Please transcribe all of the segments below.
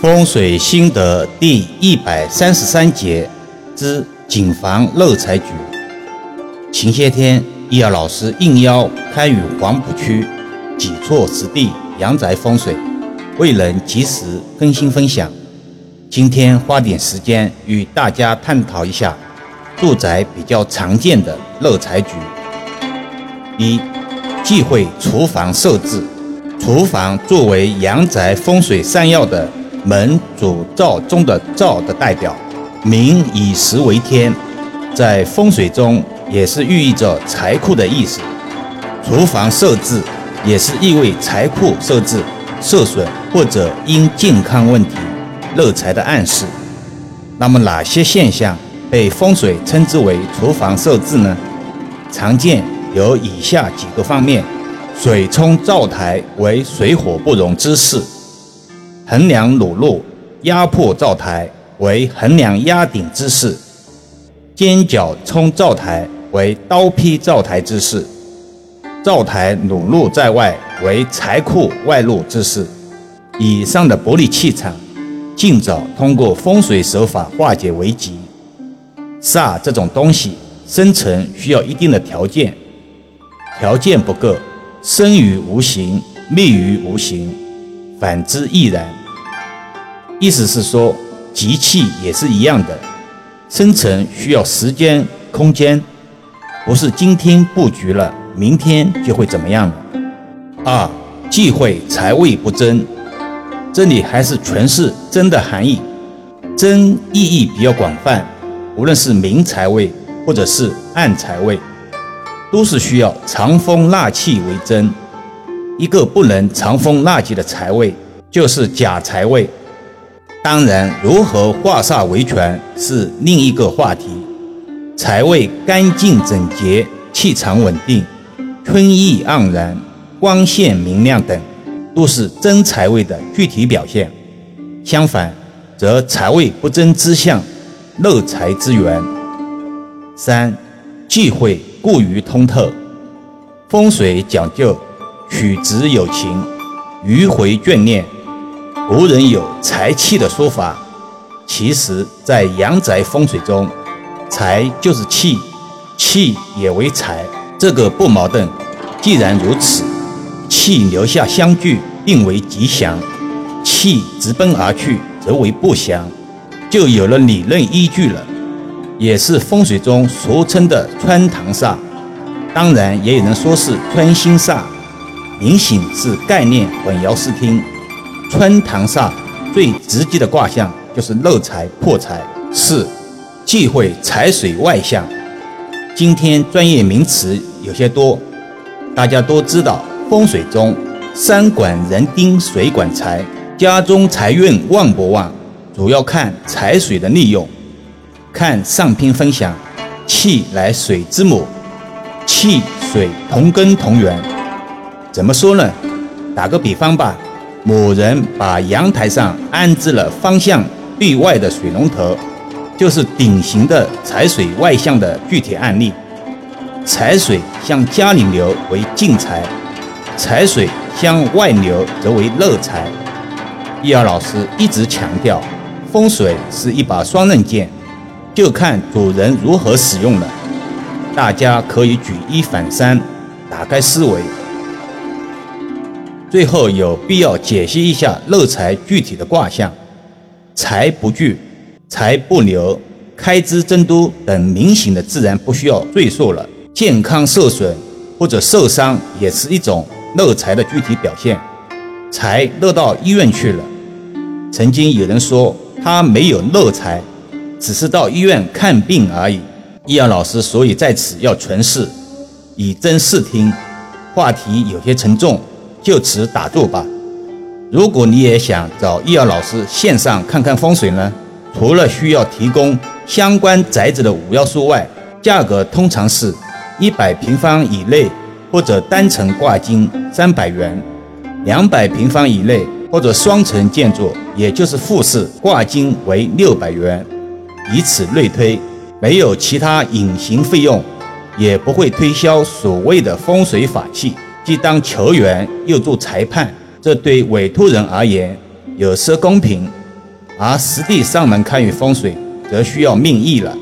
风水心得第一百三十三节之谨防漏财局。前些天，易遥老师应邀参与黄浦区几处实地阳宅风水，未能及时更新分享。今天花点时间与大家探讨一下住宅比较常见的漏财局。一、忌讳厨房设置。厨房作为阳宅风水三要的。门主灶中的灶的代表，民以食为天，在风水中也是寓意着财库的意思。厨房设置也是意味财库设置受损或者因健康问题漏财的暗示。那么哪些现象被风水称之为厨房设置呢？常见有以下几个方面：水冲灶台为水火不容之势。横梁裸露，压迫灶台为横梁压顶之势；尖角冲灶台为刀劈灶台之势；灶台裸露在外为财库外露之势。以上的不利气场，尽早通过风水手法化解为吉。煞这种东西生成需要一定的条件，条件不够，生于无形，灭于无形；反之亦然。意思是说，集气也是一样的，生成需要时间、空间，不是今天布局了，明天就会怎么样了。二，忌讳财位不争，这里还是诠释争的含义，争意义比较广泛，无论是明财位或者是暗财位，都是需要藏风纳气为真。一个不能藏风纳气的财位，就是假财位。当然，如何化煞为权是另一个话题。财位干净整洁、气场稳定、春意盎然、光线明亮等，都是真财位的具体表现。相反，则财位不争之象，漏财之源。三，忌讳过于通透。风水讲究取直有情，迂回眷恋。古人有财气的说法，其实，在阳宅风水中，财就是气，气也为财，这个不矛盾。既然如此，气留下相聚，定为吉祥；气直奔而去，则为不祥，就有了理论依据了，也是风水中俗称的穿堂煞。当然，也有人说是穿心煞，明显是概念混淆视听。穿堂煞最直接的卦象就是漏财破财。四，忌讳财水外向。今天专业名词有些多，大家都知道风水中山管人丁，水管财，家中财运旺不旺，主要看财水的利用。看上篇分享，气乃水之母，气水同根同源。怎么说呢？打个比方吧。某人把阳台上安置了方向对外的水龙头，就是典型的财水外向的具体案例。财水向家里流为进财，财水向外流则为漏财。易儿老师一直强调，风水是一把双刃剑，就看主人如何使用了。大家可以举一反三，打开思维。最后有必要解析一下漏财具体的卦象，财不聚、财不流、开支增多等明显的自然不需要赘述了。健康受损或者受伤也是一种漏财的具体表现，财漏到医院去了。曾经有人说他没有漏财，只是到医院看病而已。易阳老师所以在此要诠释，以真视听，话题有些沉重。就此打住吧。如果你也想找易遥老师线上看看风水呢，除了需要提供相关宅子的五要素外，价格通常是一百平方以内或者单层挂金三百元，两百平方以内或者双层建筑，也就是复式挂金为六百元，以此类推，没有其他隐形费用，也不会推销所谓的风水法器。既当球员又做裁判，这对委托人而言有失公平，而实地上门看与风水则需要命意了，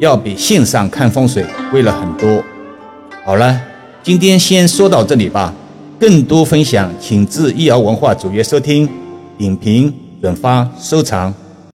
要比线上看风水贵了很多。好了，今天先说到这里吧。更多分享，请至易瑶文化主页收听、点评、转发、收藏。